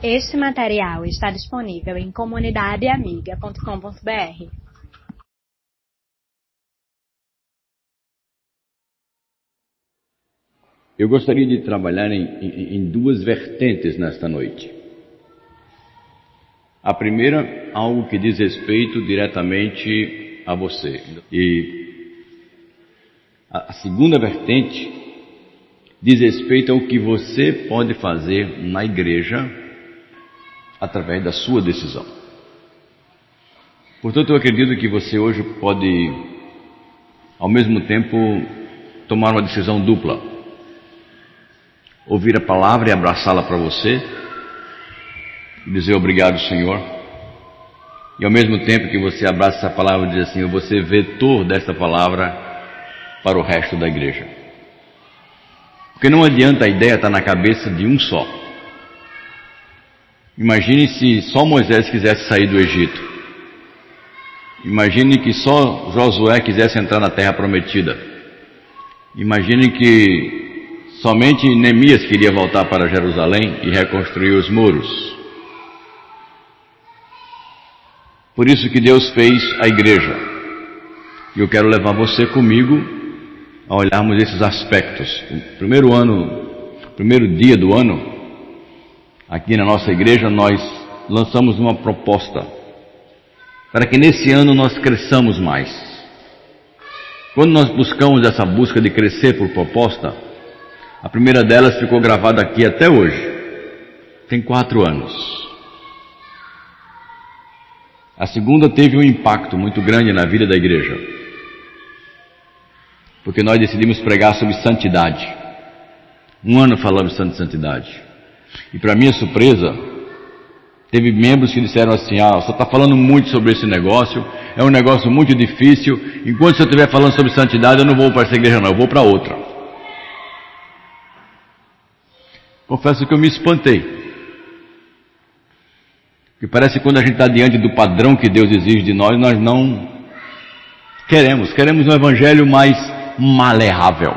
Este material está disponível em comunidadeamiga.com.br. Eu gostaria de trabalhar em, em, em, duas vertentes nesta noite. A primeira, algo que diz respeito diretamente a você. E a, segunda vertente diz respeito ao que você pode fazer na igreja através da sua decisão. Portanto, eu acredito que você hoje pode, ao mesmo tempo, tomar uma decisão dupla. Ouvir a palavra e abraçá-la para você, dizer obrigado, Senhor. E ao mesmo tempo que você abraça essa palavra, diz assim: Eu vou ser vetor dessa palavra para o resto da igreja. Porque não adianta a ideia estar na cabeça de um só. Imagine se só Moisés quisesse sair do Egito. Imagine que só Josué quisesse entrar na terra prometida. Imagine que somente Neemias queria voltar para Jerusalém e reconstruir os muros. Por isso que Deus fez a igreja. E eu quero levar você comigo a olharmos esses aspectos. O primeiro ano, primeiro dia do ano, aqui na nossa igreja, nós lançamos uma proposta para que nesse ano nós cresçamos mais. Quando nós buscamos essa busca de crescer por proposta, a primeira delas ficou gravada aqui até hoje. Tem quatro anos. A segunda teve um impacto muito grande na vida da igreja. Porque nós decidimos pregar sobre santidade. Um ano falamos sobre santidade. E para minha surpresa, teve membros que disseram assim: Ah, você está falando muito sobre esse negócio, é um negócio muito difícil. Enquanto você estiver falando sobre santidade, eu não vou para essa igreja, não, eu vou para outra. Confesso que eu me espantei. Porque parece que quando a gente está diante do padrão que Deus exige de nós, nós não queremos. Queremos um evangelho mais maleável.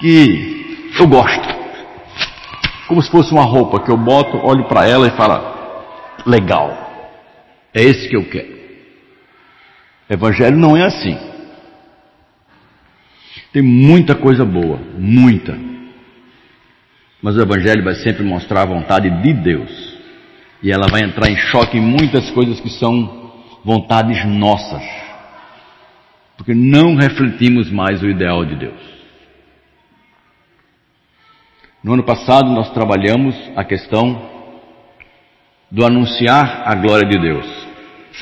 Que eu gosto como se fosse uma roupa que eu boto, olho para ela e falo: legal, é esse que eu quero. Evangelho não é assim. Tem muita coisa boa, muita. Mas o Evangelho vai sempre mostrar a vontade de Deus. E ela vai entrar em choque em muitas coisas que são vontades nossas. Porque não refletimos mais o ideal de Deus. No ano passado nós trabalhamos a questão do anunciar a glória de Deus.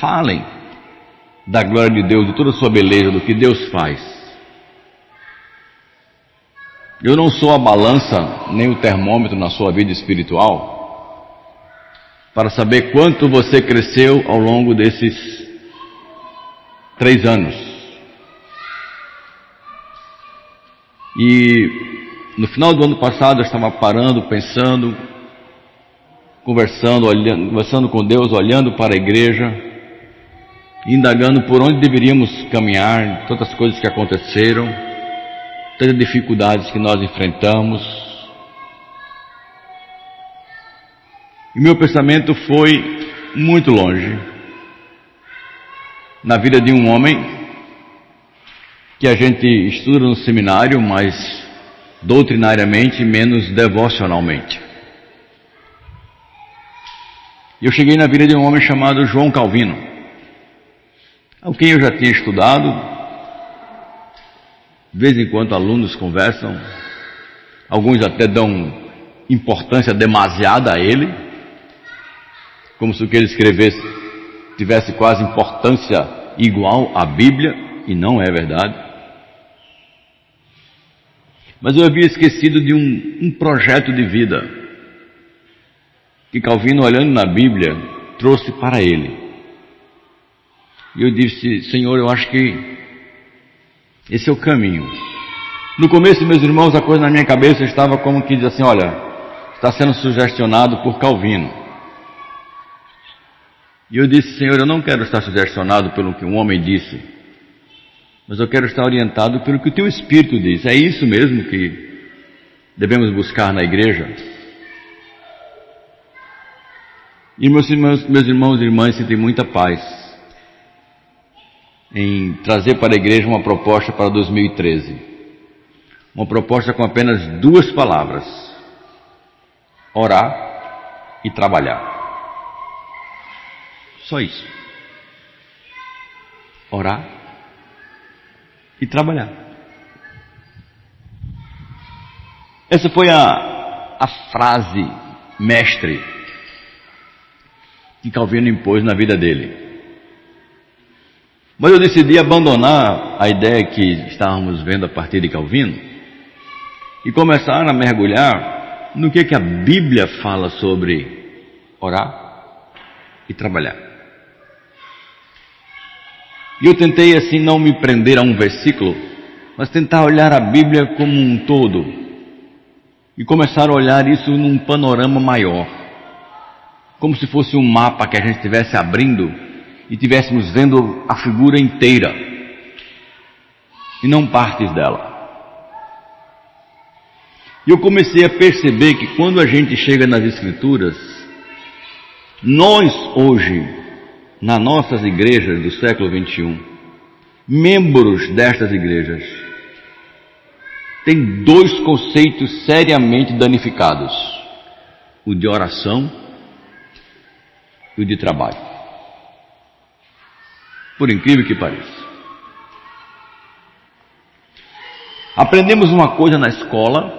Falem da glória de Deus, de toda a sua beleza, do que Deus faz. Eu não sou a balança nem o termômetro na sua vida espiritual para saber quanto você cresceu ao longo desses três anos. E no final do ano passado eu estava parando, pensando, conversando, olhando, conversando com Deus, olhando para a igreja, indagando por onde deveríamos caminhar, tantas coisas que aconteceram, tantas dificuldades que nós enfrentamos. E meu pensamento foi muito longe na vida de um homem que a gente estuda no seminário, mas doutrinariamente, menos devocionalmente. Eu cheguei na vida de um homem chamado João Calvino, ao quem eu já tinha estudado. De vez em quando alunos conversam, alguns até dão importância demasiada a ele, como se o que ele escrevesse tivesse quase importância igual à Bíblia, e não é verdade. Mas eu havia esquecido de um, um projeto de vida que Calvino, olhando na Bíblia, trouxe para ele. E eu disse, Senhor, eu acho que esse é o caminho. No começo, meus irmãos, a coisa na minha cabeça estava como que diz assim: olha, está sendo sugestionado por Calvino. E eu disse, Senhor, eu não quero estar sugestionado pelo que um homem disse mas eu quero estar orientado pelo que o teu Espírito diz. É isso mesmo que devemos buscar na igreja? E meus irmãos, meus irmãos e irmãs sentem muita paz em trazer para a igreja uma proposta para 2013. Uma proposta com apenas duas palavras: orar e trabalhar. Só isso. Orar e trabalhar. Essa foi a, a frase mestre que Calvino impôs na vida dele. Mas eu decidi abandonar a ideia que estávamos vendo a partir de Calvino e começar a mergulhar no que, que a Bíblia fala sobre orar e trabalhar. E eu tentei assim não me prender a um versículo, mas tentar olhar a Bíblia como um todo. E começar a olhar isso num panorama maior, como se fosse um mapa que a gente estivesse abrindo e tivéssemos vendo a figura inteira. E não partes dela. E eu comecei a perceber que quando a gente chega nas Escrituras, nós hoje, nas nossas igrejas do século 21, membros destas igrejas, tem dois conceitos seriamente danificados: o de oração e o de trabalho por incrível que pareça. Aprendemos uma coisa na escola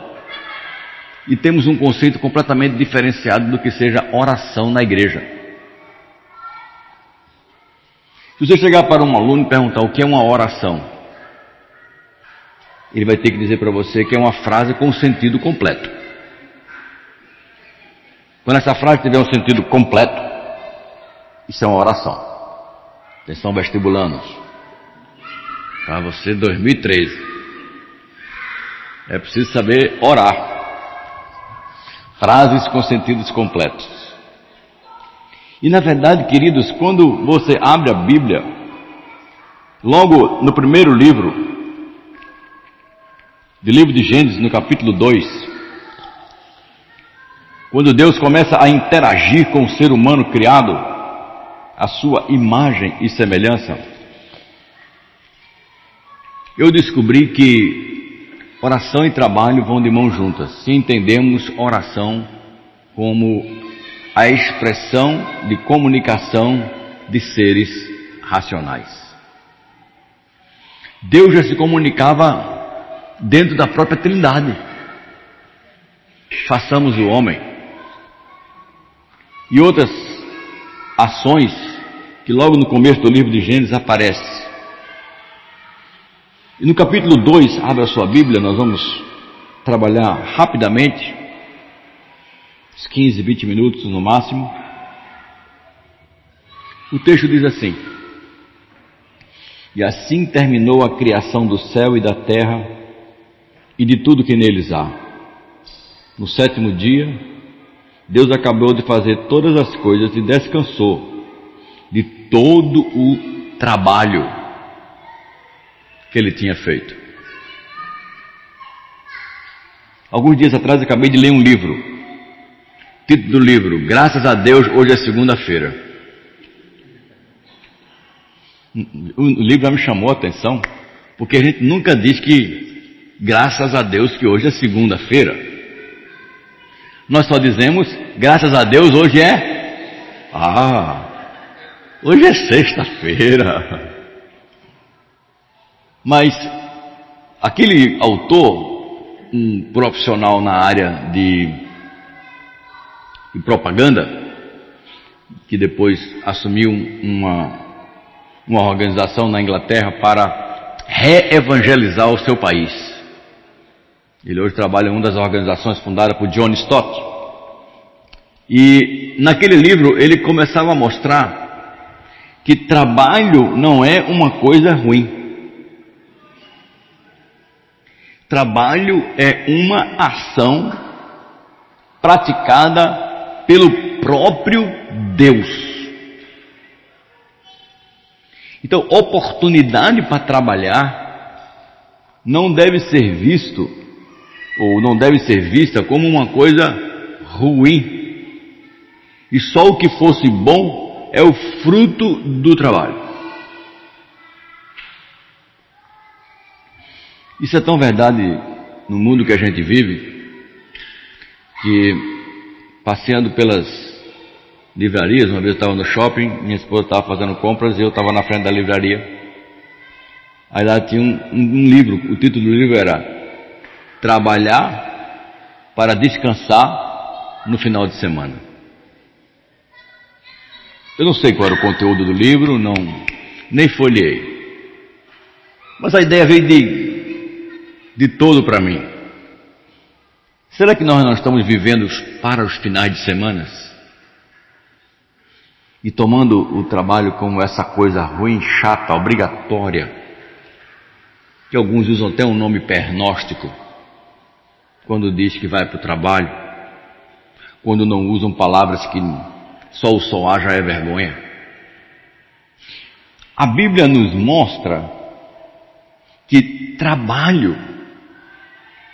e temos um conceito completamente diferenciado do que seja oração na igreja. Se você chegar para um aluno e perguntar o que é uma oração, ele vai ter que dizer para você que é uma frase com sentido completo. Quando essa frase tiver um sentido completo, isso é uma oração. Atenção vestibulanos. Para você 2013. É preciso saber orar. Frases com sentidos completos. E na verdade, queridos, quando você abre a Bíblia, logo no primeiro livro, do livro de Gênesis, no capítulo 2, quando Deus começa a interagir com o ser humano criado, a sua imagem e semelhança, eu descobri que oração e trabalho vão de mãos juntas, se entendemos oração como a expressão de comunicação de seres racionais. Deus já se comunicava dentro da própria Trindade. Façamos o homem. E outras ações que logo no começo do livro de Gênesis aparece. E no capítulo 2, abra sua Bíblia, nós vamos trabalhar rapidamente, uns 15, 20 minutos no máximo. O texto diz assim: E assim terminou a criação do céu e da terra e de tudo que neles há. No sétimo dia, Deus acabou de fazer todas as coisas e descansou de todo o trabalho que ele tinha feito. Alguns dias atrás acabei de ler um livro. Título do livro: Graças a Deus, hoje é segunda-feira. O livro já me chamou a atenção, porque a gente nunca diz que, graças a Deus, que hoje é segunda-feira. Nós só dizemos, graças a Deus, hoje é. Ah, Hoje é sexta-feira. Mas aquele autor, um profissional na área de, de propaganda, que depois assumiu uma, uma organização na Inglaterra para reevangelizar o seu país. Ele hoje trabalha em uma das organizações fundadas por John Stott. E naquele livro ele começava a mostrar que trabalho não é uma coisa ruim. Trabalho é uma ação praticada pelo próprio Deus. Então, oportunidade para trabalhar não deve ser visto ou não deve ser vista como uma coisa ruim. E só o que fosse bom é o fruto do trabalho. Isso é tão verdade no mundo que a gente vive, que passeando pelas livrarias, uma vez eu estava no shopping, minha esposa estava fazendo compras e eu estava na frente da livraria. Aí lá tinha um, um, livro, o título do livro era Trabalhar para descansar no final de semana. Eu não sei qual era o conteúdo do livro, não, nem folhei. Mas a ideia veio de, de todo para mim. Será que nós não estamos vivendo para os finais de semanas? E tomando o trabalho como essa coisa ruim, chata, obrigatória, que alguns usam até um nome pernóstico, quando diz que vai para o trabalho, quando não usam palavras que só o soar já é vergonha. A Bíblia nos mostra que trabalho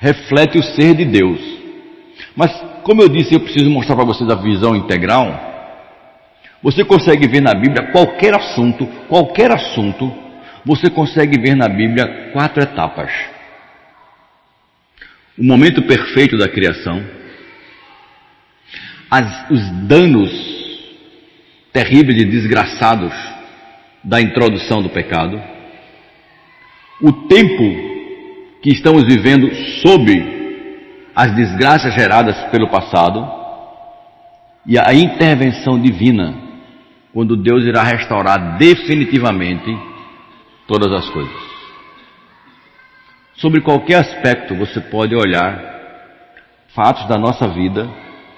reflete o ser de Deus. Mas, como eu disse, eu preciso mostrar para vocês a visão integral. Você consegue ver na Bíblia qualquer assunto, qualquer assunto, você consegue ver na Bíblia quatro etapas. O momento perfeito da criação, as, os danos terríveis e desgraçados da introdução do pecado, o tempo que estamos vivendo sob as desgraças geradas pelo passado e a intervenção divina, quando Deus irá restaurar definitivamente todas as coisas. Sobre qualquer aspecto você pode olhar fatos da nossa vida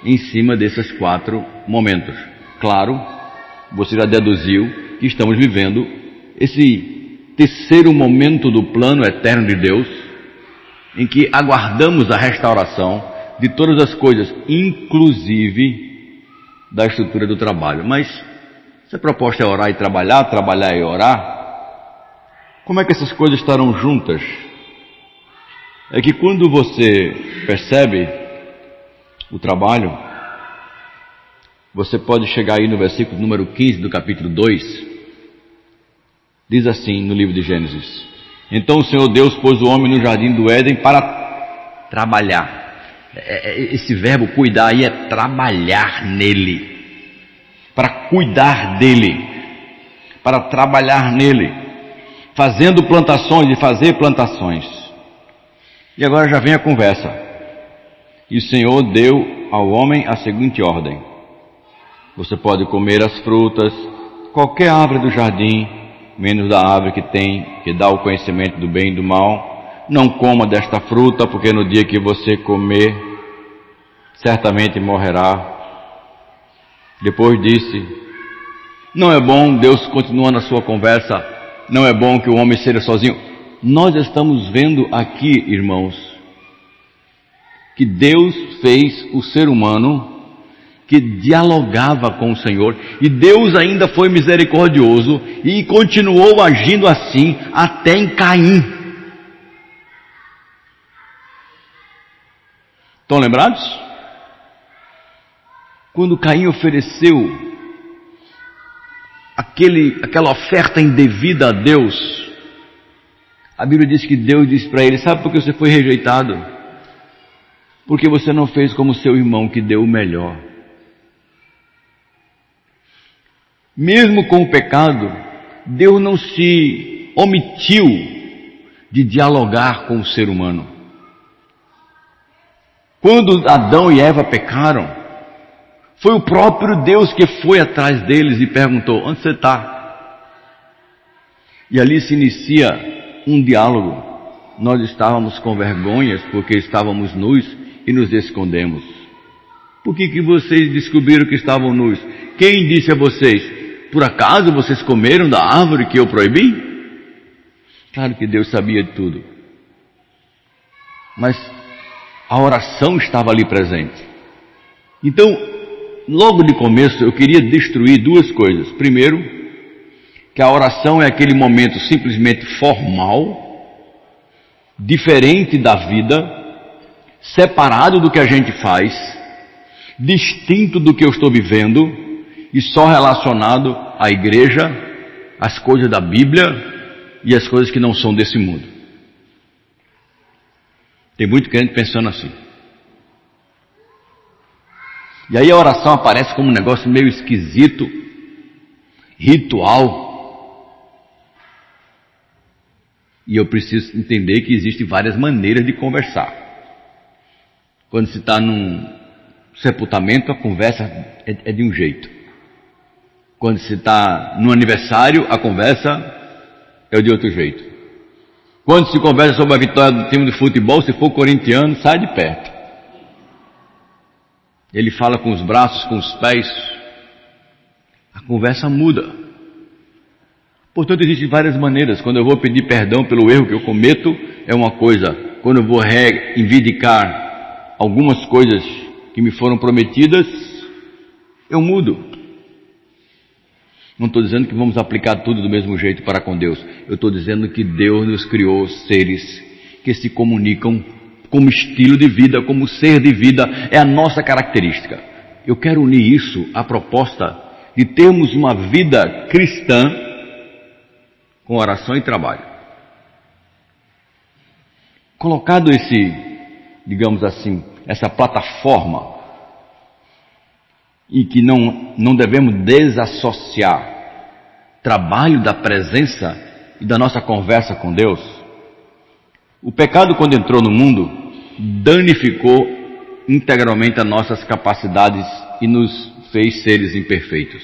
em cima desses quatro momentos. Claro, você já deduziu que estamos vivendo esse terceiro momento do plano eterno de Deus, em que aguardamos a restauração de todas as coisas, inclusive da estrutura do trabalho. Mas se a proposta é orar e trabalhar, trabalhar e orar, como é que essas coisas estarão juntas? É que quando você percebe o trabalho, você pode chegar aí no versículo número 15 do capítulo 2, diz assim no livro de Gênesis: então o Senhor Deus pôs o homem no jardim do Éden para trabalhar. É, é, esse verbo cuidar aí é trabalhar nele, para cuidar dele, para trabalhar nele, fazendo plantações e fazer plantações. E agora já vem a conversa. E o Senhor deu ao homem a seguinte ordem: Você pode comer as frutas, qualquer árvore do jardim, menos da árvore que tem, que dá o conhecimento do bem e do mal. Não coma desta fruta, porque no dia que você comer, certamente morrerá. Depois disse: Não é bom, Deus continua na sua conversa, não é bom que o homem seja sozinho. Nós estamos vendo aqui, irmãos, que Deus fez o ser humano que dialogava com o Senhor, e Deus ainda foi misericordioso e continuou agindo assim até em Caim. Estão lembrados? Quando Caim ofereceu aquele, aquela oferta indevida a Deus, a Bíblia diz que Deus disse para ele: Sabe por que você foi rejeitado? Porque você não fez como seu irmão que deu o melhor. Mesmo com o pecado, Deus não se omitiu de dialogar com o ser humano. Quando Adão e Eva pecaram, foi o próprio Deus que foi atrás deles e perguntou: Onde você está? E ali se inicia um diálogo. Nós estávamos com vergonhas porque estávamos nus e nos escondemos. Por que, que vocês descobriram que estavam nus? Quem disse a vocês? Por acaso vocês comeram da árvore que eu proibi? Claro que Deus sabia de tudo. Mas a oração estava ali presente. Então, logo de começo, eu queria destruir duas coisas. Primeiro, que a oração é aquele momento simplesmente formal, diferente da vida, separado do que a gente faz, distinto do que eu estou vivendo e só relacionado à igreja, às coisas da Bíblia e às coisas que não são desse mundo. Tem muito crente pensando assim. E aí a oração aparece como um negócio meio esquisito, ritual. E eu preciso entender que existem várias maneiras de conversar. Quando se está num sepultamento, a conversa é, é de um jeito. Quando se está no aniversário, a conversa é de outro jeito. Quando se conversa sobre a vitória do time de futebol, se for corintiano, sai de perto. Ele fala com os braços, com os pés. A conversa muda. Portanto, existem várias maneiras. Quando eu vou pedir perdão pelo erro que eu cometo, é uma coisa. Quando eu vou reivindicar algumas coisas que me foram prometidas, eu mudo. Não estou dizendo que vamos aplicar tudo do mesmo jeito para com Deus. Eu estou dizendo que Deus nos criou seres que se comunicam como estilo de vida, como ser de vida. É a nossa característica. Eu quero unir isso à proposta de termos uma vida cristã com oração e trabalho. Colocado esse, digamos assim, essa plataforma, e que não, não devemos desassociar trabalho da presença e da nossa conversa com Deus, o pecado, quando entrou no mundo, danificou integralmente as nossas capacidades e nos fez seres imperfeitos.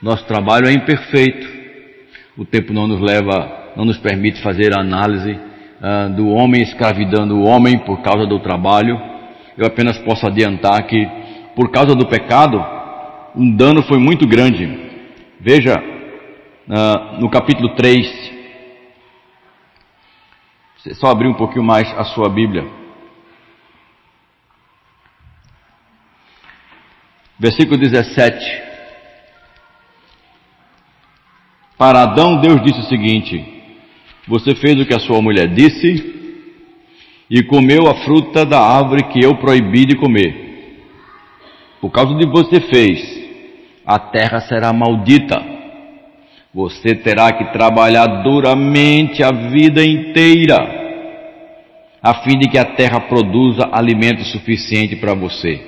Nosso trabalho é imperfeito, o tempo não nos leva, não nos permite fazer a análise uh, do homem escravidando o homem por causa do trabalho. Eu apenas posso adiantar que, por causa do pecado, um dano foi muito grande. Veja, uh, no capítulo 3, você só abrir um pouquinho mais a sua Bíblia. Versículo 17. Para Adão, Deus disse o seguinte: Você fez o que a sua mulher disse e comeu a fruta da árvore que eu proibi de comer. Por causa de você fez, a terra será maldita. Você terá que trabalhar duramente a vida inteira, a fim de que a terra produza alimento suficiente para você.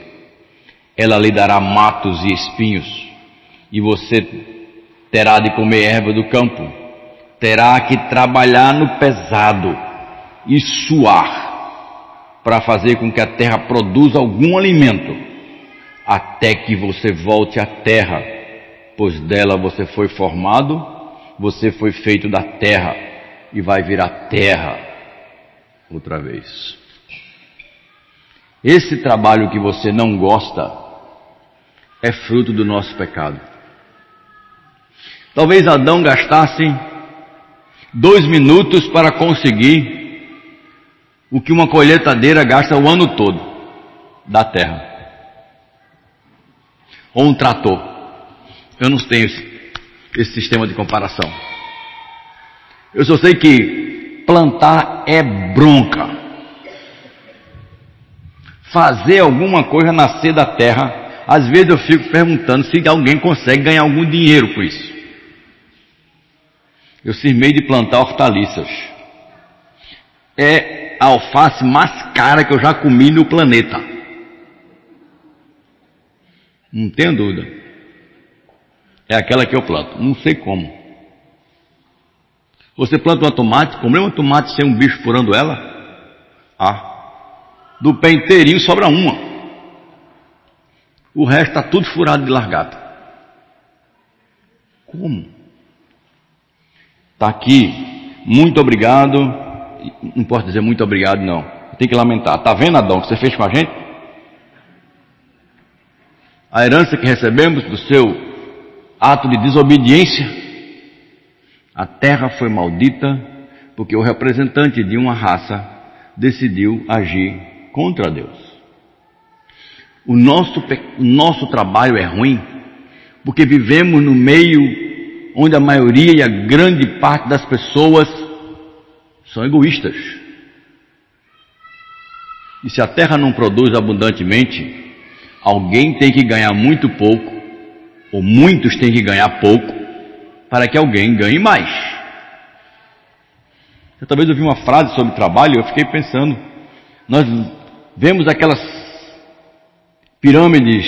Ela lhe dará matos e espinhos, e você terá de comer erva do campo, terá que trabalhar no pesado e suar para fazer com que a terra produza algum alimento, até que você volte à terra, pois dela você foi formado, você foi feito da terra e vai virar terra outra vez. Esse trabalho que você não gosta é fruto do nosso pecado. Talvez Adão gastasse dois minutos para conseguir o que uma colheitadeira gasta o ano todo da terra. Ou um trator. Eu não tenho esse, esse sistema de comparação. Eu só sei que plantar é bronca. Fazer alguma coisa nascer da terra, às vezes eu fico perguntando se alguém consegue ganhar algum dinheiro com isso. Eu cismei de plantar hortaliças. É a alface mais cara que eu já comi no planeta. Não tenho dúvida. É aquela que eu planto. Não sei como. Você planta uma tomate, comeu uma tomate sem um bicho furando ela? Ah. Do pé inteirinho sobra uma. O resto está tudo furado de largata. Como? Está aqui, muito obrigado. Não posso dizer muito obrigado, não. Tem que lamentar. Está vendo, Adão, o que você fez com a gente? A herança que recebemos do seu ato de desobediência. A terra foi maldita porque o representante de uma raça decidiu agir contra Deus. O nosso, o nosso trabalho é ruim porque vivemos no meio onde a maioria e a grande parte das pessoas são egoístas. E se a terra não produz abundantemente, Alguém tem que ganhar muito pouco, ou muitos têm que ganhar pouco, para que alguém ganhe mais. Eu talvez ouvi uma frase sobre trabalho eu fiquei pensando, nós vemos aquelas pirâmides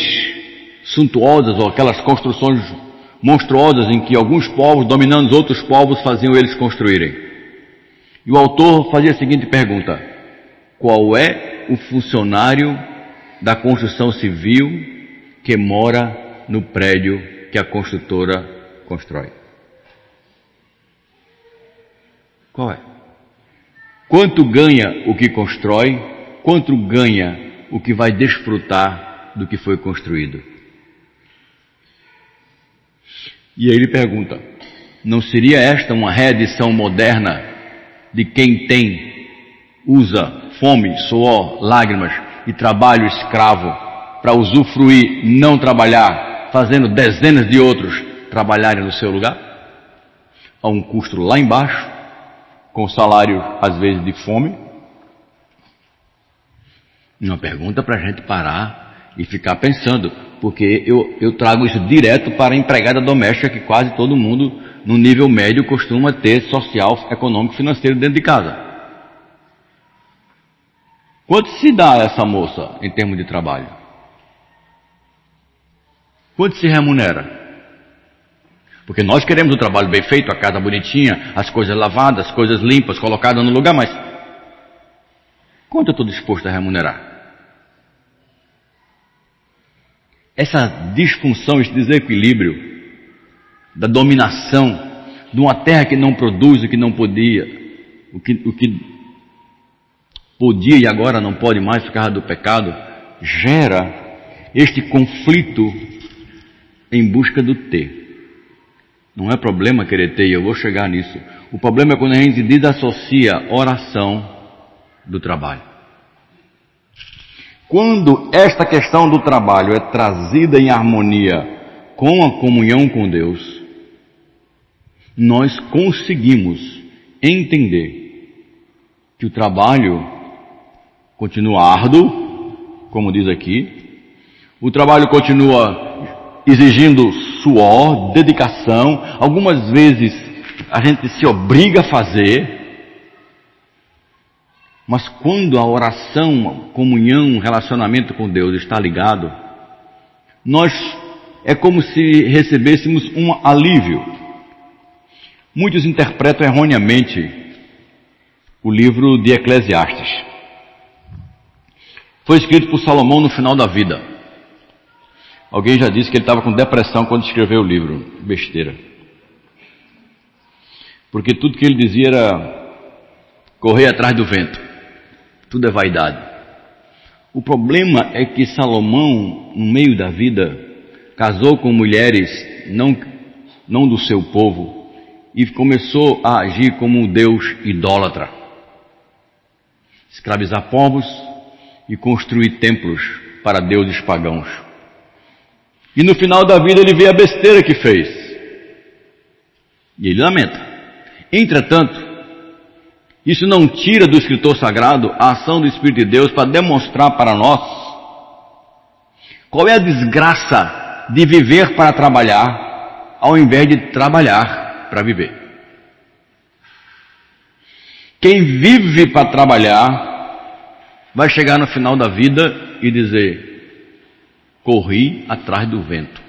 suntuosas ou aquelas construções monstruosas em que alguns povos, dominando os outros povos, faziam eles construírem. E o autor fazia a seguinte pergunta: Qual é o funcionário da construção civil que mora no prédio que a construtora constrói? Qual é? Quanto ganha o que constrói? Quanto ganha o que vai desfrutar do que foi construído? E aí ele pergunta: não seria esta uma reedição moderna de quem tem, usa fome, suor, lágrimas e trabalho escravo para usufruir, não trabalhar, fazendo dezenas de outros trabalharem no seu lugar? A um custo lá embaixo, com salário às vezes de fome? Uma pergunta para a gente parar e ficar pensando porque eu, eu trago isso direto para a empregada doméstica que quase todo mundo no nível médio costuma ter social, econômico, financeiro dentro de casa. Quanto se dá essa moça em termos de trabalho? Quanto se remunera? Porque nós queremos o trabalho bem feito, a casa bonitinha, as coisas lavadas, as coisas limpas, colocadas no lugar, mas quanto eu estou disposto a remunerar? essa disfunção, esse desequilíbrio da dominação de uma terra que não produz o que não podia, o que, o que podia e agora não pode mais por causa do pecado, gera este conflito em busca do ter. Não é problema querer ter, eu vou chegar nisso. O problema é quando a gente desassocia oração do trabalho. Quando esta questão do trabalho é trazida em harmonia com a comunhão com Deus, nós conseguimos entender que o trabalho continua árduo, como diz aqui, o trabalho continua exigindo suor, dedicação, algumas vezes a gente se obriga a fazer, mas quando a oração, comunhão, relacionamento com Deus está ligado, nós é como se recebêssemos um alívio. Muitos interpretam erroneamente o livro de Eclesiastes. Foi escrito por Salomão no final da vida. Alguém já disse que ele estava com depressão quando escreveu o livro. Besteira. Porque tudo que ele dizia era correr atrás do vento tudo é vaidade. O problema é que Salomão, no meio da vida, casou com mulheres não, não do seu povo e começou a agir como um Deus idólatra. Escravizar povos e construir templos para deuses pagãos. E no final da vida ele vê a besteira que fez. E ele lamenta. Entretanto, isso não tira do escritor sagrado a ação do Espírito de Deus para demonstrar para nós qual é a desgraça de viver para trabalhar ao invés de trabalhar para viver. Quem vive para trabalhar vai chegar no final da vida e dizer: corri atrás do vento.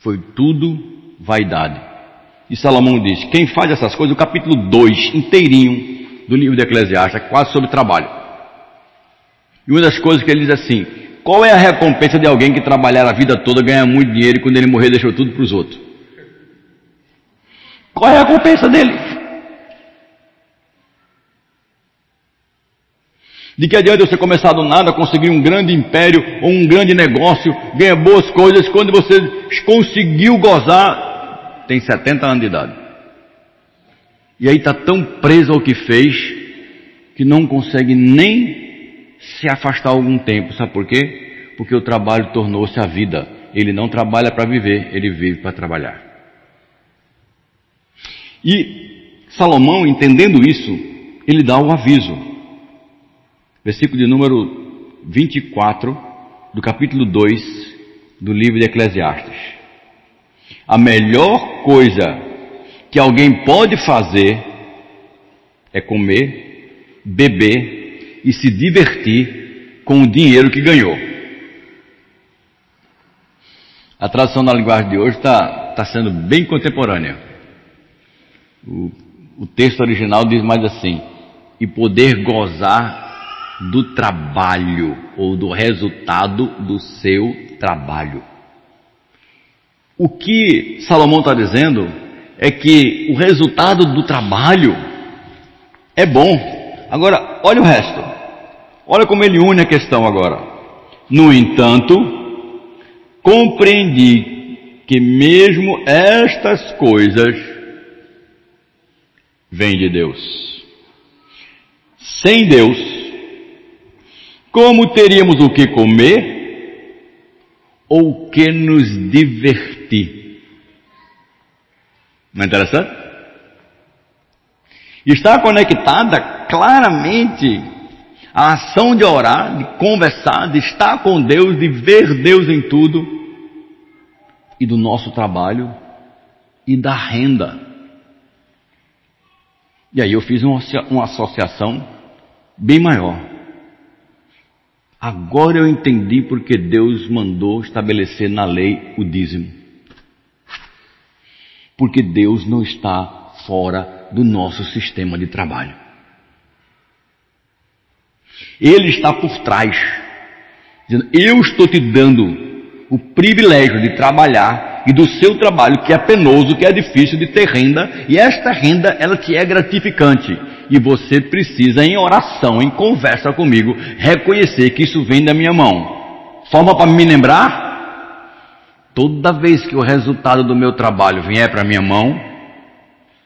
Foi tudo vaidade. E Salomão diz: quem faz essas coisas, o capítulo 2 inteirinho, do livro de Eclesiastes, é quase sobre trabalho. E uma das coisas que ele diz assim: qual é a recompensa de alguém que trabalhar a vida toda, ganha muito dinheiro e quando ele morrer deixou tudo para os outros? Qual é a recompensa dele? De que adianta você começar do nada, conseguir um grande império ou um grande negócio, ganha boas coisas, quando você conseguiu gozar, tem 70 anos de idade. E aí está tão preso ao que fez que não consegue nem se afastar algum tempo. Sabe por quê? Porque o trabalho tornou-se a vida. Ele não trabalha para viver, ele vive para trabalhar. E Salomão, entendendo isso, ele dá o aviso. Versículo de número 24 do capítulo 2 do livro de Eclesiastes. A melhor coisa que alguém pode fazer é comer, beber e se divertir com o dinheiro que ganhou. A tradução da linguagem de hoje está tá sendo bem contemporânea. O, o texto original diz mais assim: e poder gozar do trabalho ou do resultado do seu trabalho. O que Salomão está dizendo é que o resultado do trabalho é bom. Agora, olha o resto. Olha como ele une a questão agora. No entanto, compreendi que mesmo estas coisas vêm de Deus. Sem Deus, como teríamos o que comer ou o que nos divertir? Não é interessante? Está conectada claramente a ação de orar, de conversar, de estar com Deus, de ver Deus em tudo, e do nosso trabalho e da renda. E aí eu fiz uma, uma associação bem maior. Agora eu entendi porque Deus mandou estabelecer na lei o dízimo. Porque Deus não está fora do nosso sistema de trabalho. Ele está por trás, dizendo: Eu estou te dando o privilégio de trabalhar e do seu trabalho que é penoso, que é difícil de ter renda, e esta renda ela te é gratificante. E você precisa, em oração, em conversa comigo, reconhecer que isso vem da minha mão. Forma para me lembrar? Toda vez que o resultado do meu trabalho vier para minha mão,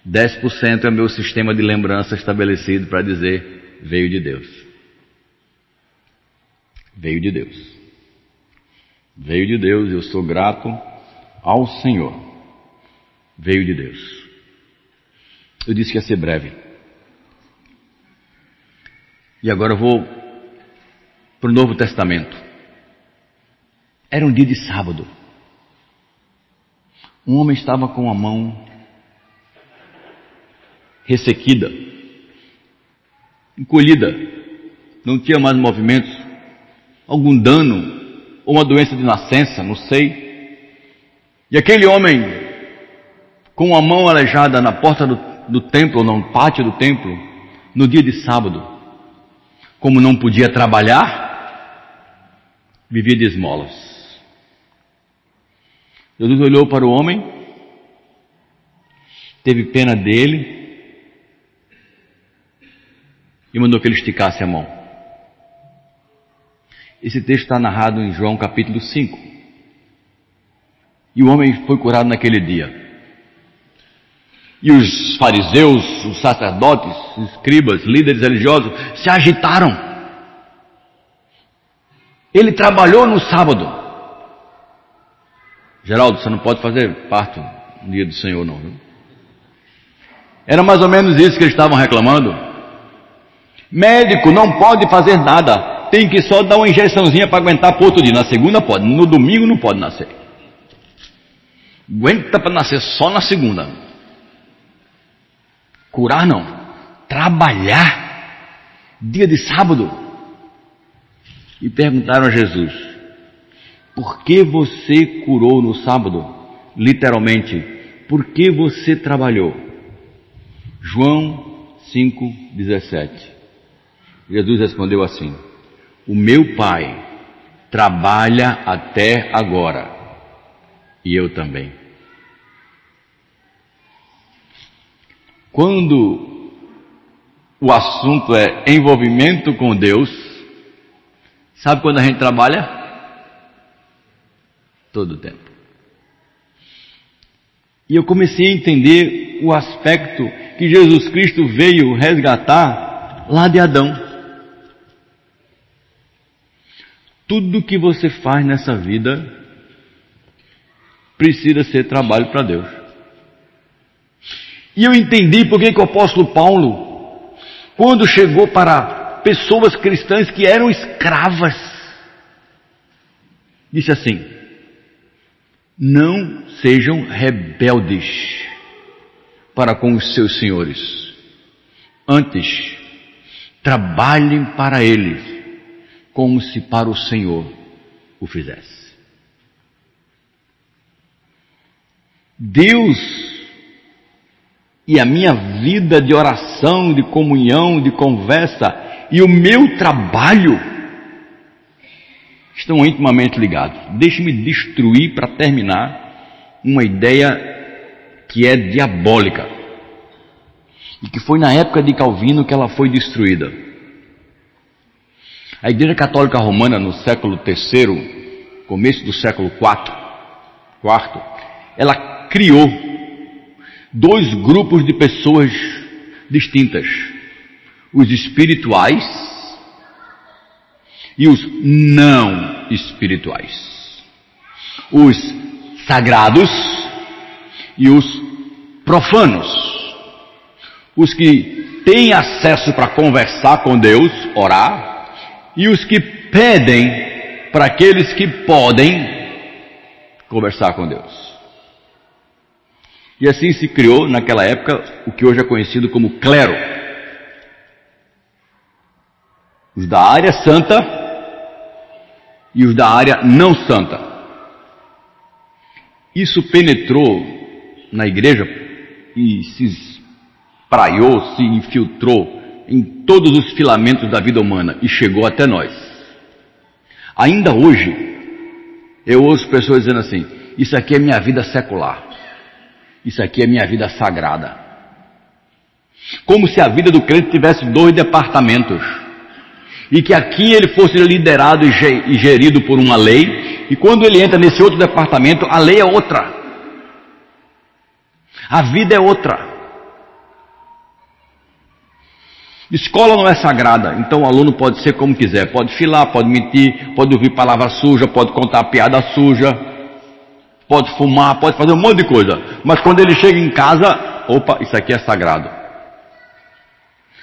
10% é o meu sistema de lembrança estabelecido para dizer: veio de Deus. Veio de Deus. Veio de Deus, eu sou grato ao Senhor. Veio de Deus. Eu disse que ia ser breve. E agora eu vou para o Novo Testamento. Era um dia de sábado. Um homem estava com a mão ressequida, encolhida, não tinha mais movimentos, algum dano ou uma doença de nascença, não sei. E aquele homem, com a mão aleijada na porta do, do templo, no pátio do templo, no dia de sábado, como não podia trabalhar, vivia de esmolas. Jesus olhou para o homem, teve pena dele e mandou que ele esticasse a mão. Esse texto está narrado em João capítulo 5. E o homem foi curado naquele dia. E os fariseus, os sacerdotes, escribas, líderes religiosos se agitaram. Ele trabalhou no sábado. Geraldo, você não pode fazer parte no dia do Senhor, não. Viu? Era mais ou menos isso que eles estavam reclamando. Médico não pode fazer nada tem que só dar uma injeçãozinha para aguentar para outro dia. Na segunda pode, no domingo não pode nascer. Aguenta para nascer só na segunda. Curar não. Trabalhar. Dia de sábado. E perguntaram a Jesus: Por que você curou no sábado? Literalmente, por que você trabalhou? João 5,17. Jesus respondeu assim: o meu pai trabalha até agora e eu também. Quando o assunto é envolvimento com Deus, sabe quando a gente trabalha? Todo o tempo. E eu comecei a entender o aspecto que Jesus Cristo veio resgatar lá de Adão. Tudo que você faz nessa vida precisa ser trabalho para Deus. E eu entendi por que o apóstolo Paulo, quando chegou para pessoas cristãs que eram escravas, disse assim: Não sejam rebeldes para com os seus senhores. Antes, trabalhem para eles, como se para o Senhor o fizesse. Deus e a minha vida de oração, de comunhão, de conversa e o meu trabalho estão intimamente ligados. Deixe-me destruir para terminar uma ideia que é diabólica e que foi na época de Calvino que ela foi destruída. A Igreja Católica Romana no século III, começo do século IV, quarto, ela criou dois grupos de pessoas distintas: os espirituais e os não espirituais, os sagrados e os profanos, os que têm acesso para conversar com Deus, orar, e os que pedem para aqueles que podem conversar com Deus. E assim se criou naquela época o que hoje é conhecido como clero. Os da área santa e os da área não santa. Isso penetrou na igreja e se espraiou, se infiltrou em todos os filamentos da vida humana e chegou até nós. Ainda hoje, eu ouço pessoas dizendo assim: Isso aqui é minha vida secular. Isso aqui é minha vida sagrada. Como se a vida do crente tivesse dois departamentos. E que aqui ele fosse liderado e gerido por uma lei, e quando ele entra nesse outro departamento, a lei é outra. A vida é outra. Escola não é sagrada, então o aluno pode ser como quiser, pode filar, pode mentir, pode ouvir palavra suja, pode contar piada suja, pode fumar, pode fazer um monte de coisa. Mas quando ele chega em casa, opa, isso aqui é sagrado.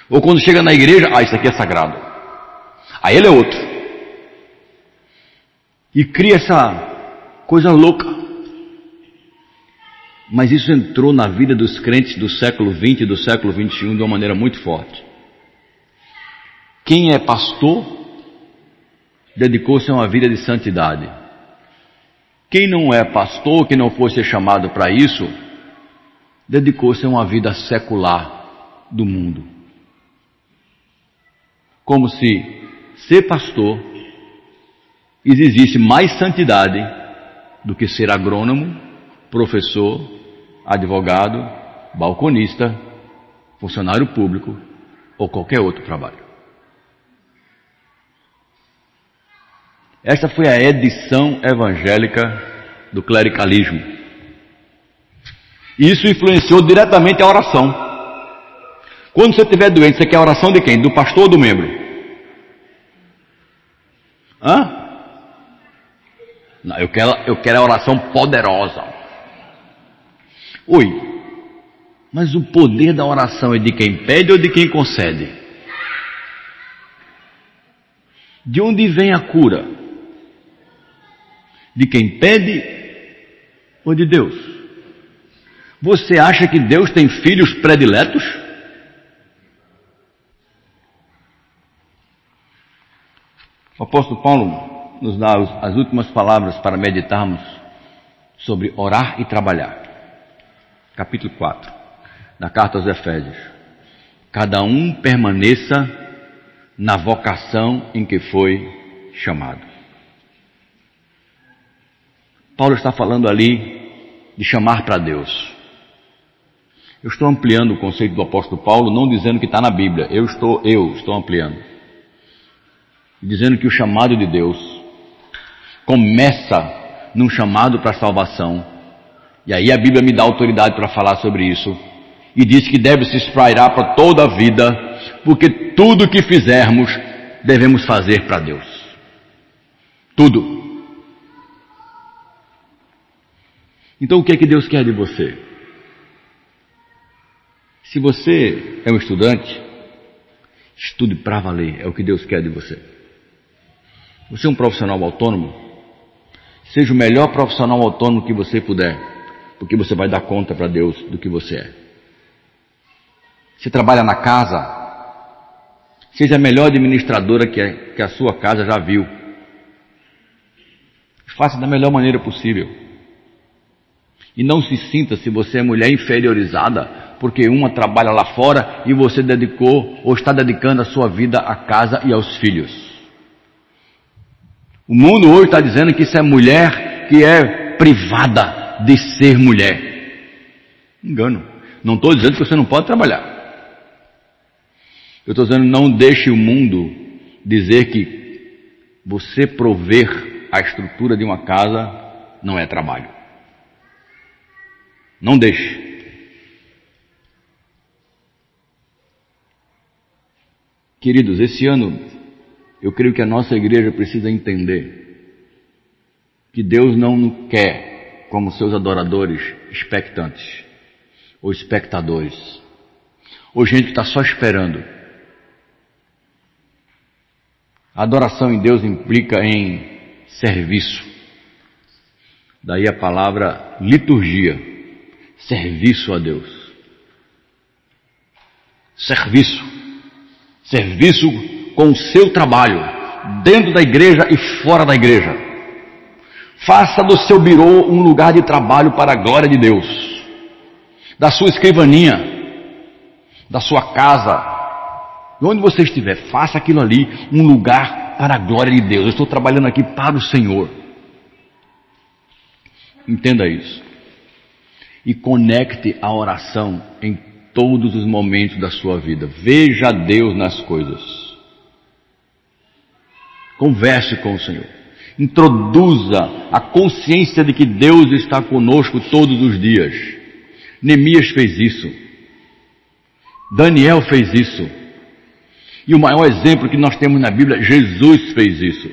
Ou quando chega na igreja, ah, isso aqui é sagrado. Aí ele é outro. E cria essa coisa louca. Mas isso entrou na vida dos crentes do século XX e do século XXI de uma maneira muito forte. Quem é pastor dedicou-se a uma vida de santidade. Quem não é pastor, que não fosse chamado para isso, dedicou-se a uma vida secular do mundo. Como se ser pastor exigisse mais santidade do que ser agrônomo, professor, advogado, balconista, funcionário público ou qualquer outro trabalho. Esta foi a edição evangélica do clericalismo. Isso influenciou diretamente a oração. Quando você estiver doente, você quer a oração de quem? Do pastor ou do membro? Hã? Não, eu quero, eu quero a oração poderosa. Oi, mas o poder da oração é de quem pede ou de quem concede? De onde vem a cura? De quem pede ou de Deus? Você acha que Deus tem filhos prediletos? O apóstolo Paulo nos dá as últimas palavras para meditarmos sobre orar e trabalhar. Capítulo 4 da carta aos Efésios. Cada um permaneça na vocação em que foi chamado. Paulo está falando ali de chamar para Deus. Eu estou ampliando o conceito do apóstolo Paulo, não dizendo que está na Bíblia. Eu estou, eu estou ampliando. Dizendo que o chamado de Deus começa num chamado para salvação. E aí a Bíblia me dá autoridade para falar sobre isso. E diz que deve se espraiar para toda a vida, porque tudo que fizermos devemos fazer para Deus. Tudo. Então o que é que Deus quer de você? Se você é um estudante, estude para valer, é o que Deus quer de você. Você é um profissional autônomo, Seja o melhor profissional autônomo que você puder, porque você vai dar conta para Deus do que você é. Você trabalha na casa, seja a melhor administradora que, é, que a sua casa já viu. Faça da melhor maneira possível. E não se sinta, se você é mulher inferiorizada, porque uma trabalha lá fora e você dedicou ou está dedicando a sua vida à casa e aos filhos. O mundo hoje está dizendo que isso é mulher que é privada de ser mulher. Engano. Não estou dizendo que você não pode trabalhar. Eu estou dizendo não deixe o mundo dizer que você prover a estrutura de uma casa não é trabalho. Não deixe. Queridos, esse ano eu creio que a nossa igreja precisa entender que Deus não quer como seus adoradores expectantes ou espectadores, ou gente que está só esperando. A adoração em Deus implica em serviço. Daí a palavra liturgia, serviço a Deus. Serviço. Serviço com o seu trabalho, dentro da igreja e fora da igreja. Faça do seu birô um lugar de trabalho para a glória de Deus. Da sua escrivaninha, da sua casa, de onde você estiver, faça aquilo ali um lugar para a glória de Deus. Eu estou trabalhando aqui para o Senhor. Entenda isso. E conecte a oração em todos os momentos da sua vida. Veja Deus nas coisas. Converse com o Senhor. Introduza a consciência de que Deus está conosco todos os dias. Neemias fez isso. Daniel fez isso. E o maior exemplo que nós temos na Bíblia, Jesus fez isso.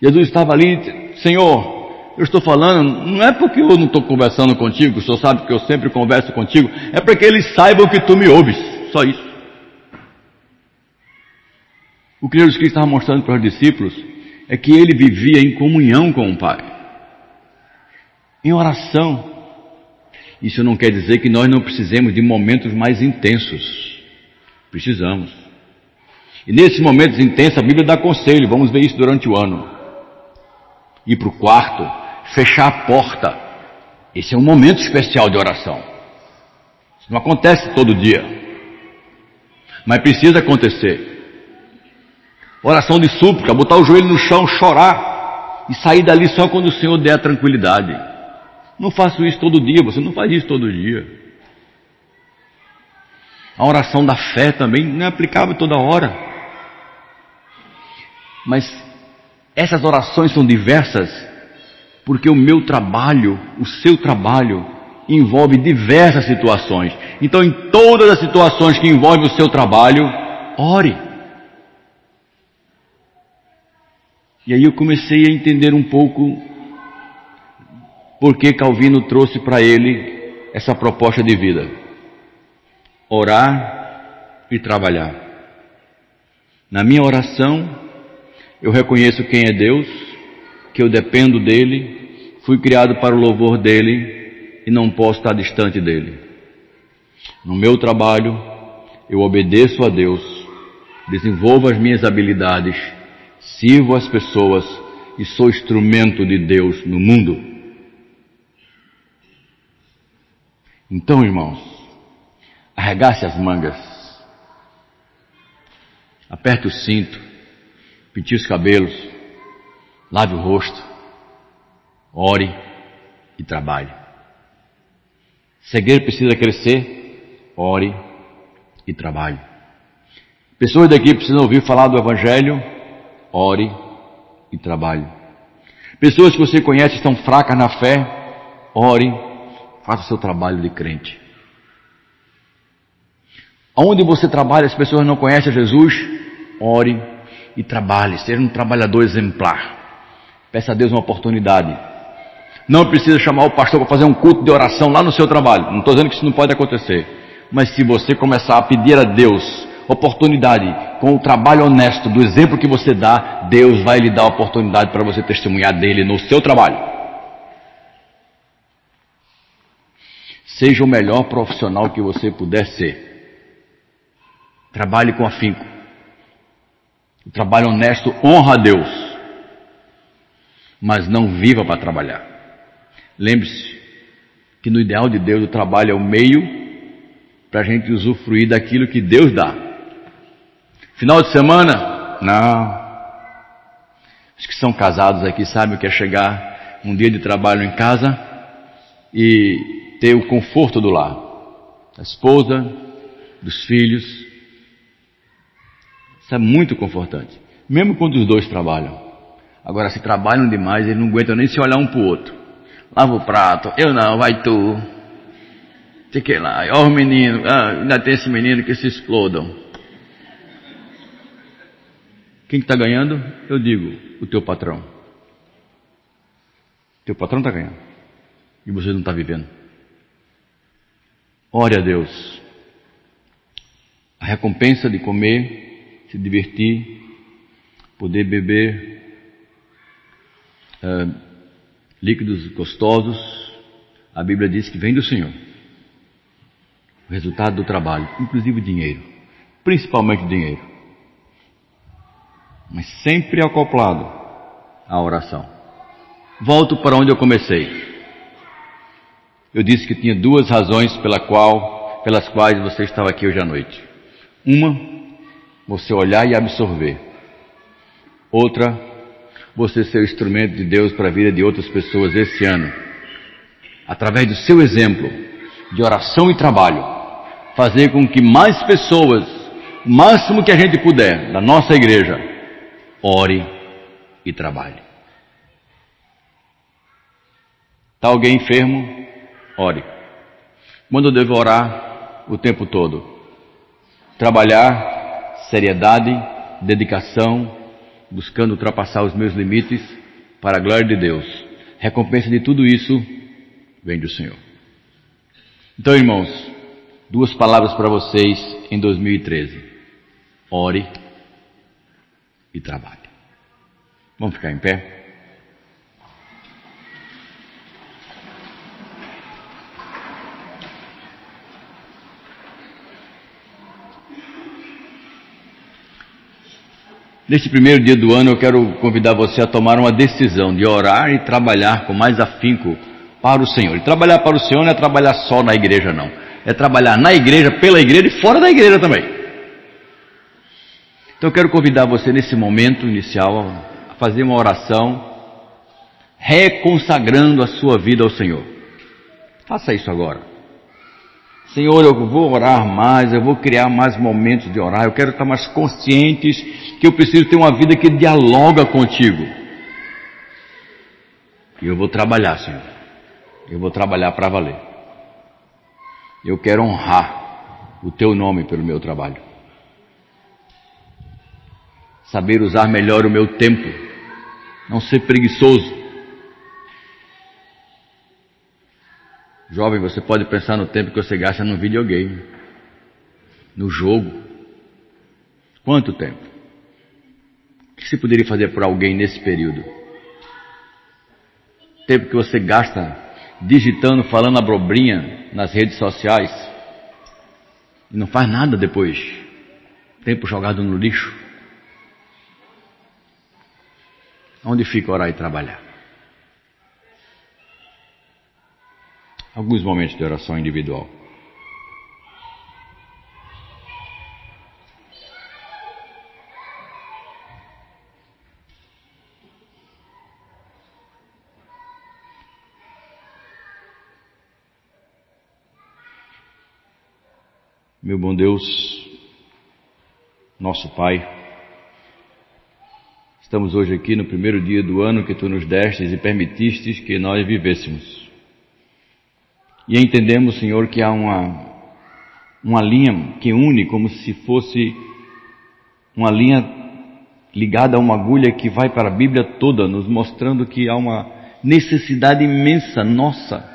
Jesus estava ali, Senhor, eu estou falando, não é porque eu não estou conversando contigo, o Senhor sabe que eu sempre converso contigo, é para que eles saibam que tu me ouves, só isso. O que Jesus Cristo estava mostrando para os discípulos é que ele vivia em comunhão com o Pai, em oração. Isso não quer dizer que nós não precisemos de momentos mais intensos. Precisamos. E nesses momentos intensos, a Bíblia dá conselho, vamos ver isso durante o ano. Ir para o quarto, fechar a porta. Esse é um momento especial de oração. Isso não acontece todo dia. Mas precisa acontecer. Oração de súplica, botar o joelho no chão, chorar e sair dali só quando o Senhor der a tranquilidade. Não faço isso todo dia, você não faz isso todo dia. A oração da fé também não é aplicável toda hora. Mas essas orações são diversas porque o meu trabalho, o seu trabalho, envolve diversas situações. Então, em todas as situações que envolvem o seu trabalho, ore. E aí eu comecei a entender um pouco por que Calvino trouxe para ele essa proposta de vida: orar e trabalhar. Na minha oração, eu reconheço quem é Deus, que eu dependo dele, fui criado para o louvor dele e não posso estar distante dele. No meu trabalho, eu obedeço a Deus, desenvolvo as minhas habilidades sirvo as pessoas e sou instrumento de Deus no mundo. Então, irmãos, arregace as mangas, aperte o cinto, pinte os cabelos, lave o rosto, ore e trabalhe. Se a igreja precisa crescer, ore e trabalhe. Pessoas daqui precisam ouvir falar do Evangelho, ore e trabalhe. Pessoas que você conhece estão fracas na fé, ore, faça o seu trabalho de crente. Onde você trabalha, as pessoas não conhecem Jesus, ore e trabalhe, seja um trabalhador exemplar. Peça a Deus uma oportunidade. Não precisa chamar o pastor para fazer um culto de oração lá no seu trabalho. Não estou dizendo que isso não pode acontecer. Mas se você começar a pedir a Deus oportunidade, com o trabalho honesto, do exemplo que você dá, Deus vai lhe dar oportunidade para você testemunhar dele no seu trabalho. Seja o melhor profissional que você puder ser. Trabalhe com afinco. O trabalho honesto honra a Deus. Mas não viva para trabalhar. Lembre-se que no ideal de Deus o trabalho é o meio para a gente usufruir daquilo que Deus dá. Final de semana? Não. Os que são casados aqui sabem o que é chegar um dia de trabalho em casa e ter o conforto do lar, da esposa, dos filhos. Isso é muito confortante, mesmo quando os dois trabalham. Agora, se trabalham demais, eles não aguentam nem se olhar um para o outro. Lava o prato, eu não, vai tu. Fiquei lá, ó o menino, ah, ainda tem esse menino que se explodam. Quem está ganhando? Eu digo, o teu patrão. Teu patrão está ganhando. E você não está vivendo. Ore a Deus. A recompensa de comer, se divertir, poder beber uh, líquidos gostosos, a Bíblia diz que vem do Senhor o resultado do trabalho, inclusive o dinheiro, principalmente o dinheiro, mas sempre acoplado à oração. Volto para onde eu comecei. Eu disse que tinha duas razões pela qual, pelas quais você estava aqui hoje à noite. Uma, você olhar e absorver. Outra, você ser o instrumento de Deus para a vida de outras pessoas esse ano. Através do seu exemplo de oração e trabalho, fazer com que mais pessoas, o máximo que a gente puder, da nossa igreja, ore e trabalhe. Está alguém enfermo? Ore. Quando eu devo orar o tempo todo? Trabalhar, seriedade, dedicação, buscando ultrapassar os meus limites para a glória de Deus. Recompensa de tudo isso vem do Senhor. Então, irmãos, duas palavras para vocês em 2013: ore e trabalhe. Vamos ficar em pé? Neste primeiro dia do ano, eu quero convidar você a tomar uma decisão de orar e trabalhar com mais afinco para o Senhor. E trabalhar para o Senhor não é trabalhar só na igreja, não é trabalhar na igreja, pela igreja e fora da igreja também. Então eu quero convidar você nesse momento inicial a fazer uma oração reconsagrando a sua vida ao Senhor. Faça isso agora. Senhor, eu vou orar mais, eu vou criar mais momentos de orar, eu quero estar mais conscientes que eu preciso ter uma vida que dialoga contigo. E eu vou trabalhar, Senhor. Eu vou trabalhar para valer. Eu quero honrar o teu nome pelo meu trabalho. Saber usar melhor o meu tempo. Não ser preguiçoso. Jovem, você pode pensar no tempo que você gasta no videogame, no jogo. Quanto tempo? O que você poderia fazer por alguém nesse período? Tempo que você gasta digitando, falando abobrinha nas redes sociais e não faz nada depois. Tempo jogado no lixo. Onde fica orar e trabalhar? Alguns momentos de oração individual. Meu bom Deus, nosso Pai, estamos hoje aqui no primeiro dia do ano que Tu nos destes e permitistes que nós vivêssemos. E entendemos, Senhor, que há uma, uma linha que une como se fosse uma linha ligada a uma agulha que vai para a Bíblia toda, nos mostrando que há uma necessidade imensa nossa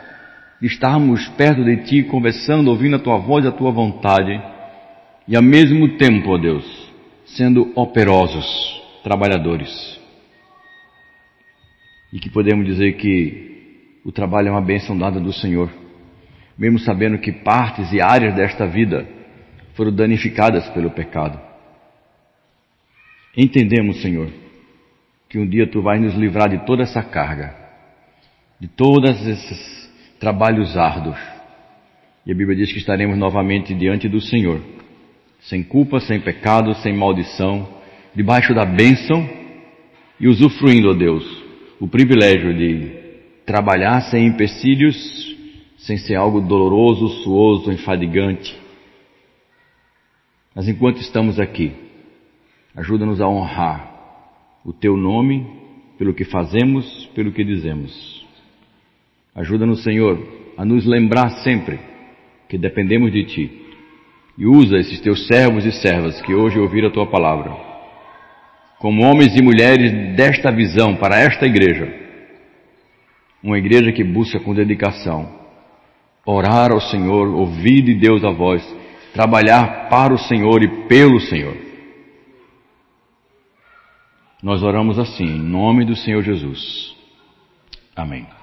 de estarmos perto de Ti, conversando, ouvindo a Tua voz e a Tua vontade, e ao mesmo tempo, ó Deus, sendo operosos, trabalhadores. E que podemos dizer que o trabalho é uma bênção dada do Senhor, mesmo sabendo que partes e áreas desta vida foram danificadas pelo pecado. Entendemos, Senhor, que um dia Tu vais nos livrar de toda essa carga, de todos esses trabalhos árduos. E a Bíblia diz que estaremos novamente diante do Senhor, sem culpa, sem pecado, sem maldição, debaixo da bênção e usufruindo, ó Deus, o privilégio de trabalhar sem empecilhos, sem ser algo doloroso, suoso, enfadigante. Mas enquanto estamos aqui, ajuda-nos a honrar o teu nome pelo que fazemos, pelo que dizemos. Ajuda-nos, Senhor, a nos lembrar sempre que dependemos de ti e usa esses teus servos e servas que hoje ouviram a tua palavra, como homens e mulheres desta visão para esta igreja, uma igreja que busca com dedicação orar ao Senhor, ouvir de Deus a voz, trabalhar para o Senhor e pelo Senhor. Nós oramos assim, em nome do Senhor Jesus. Amém.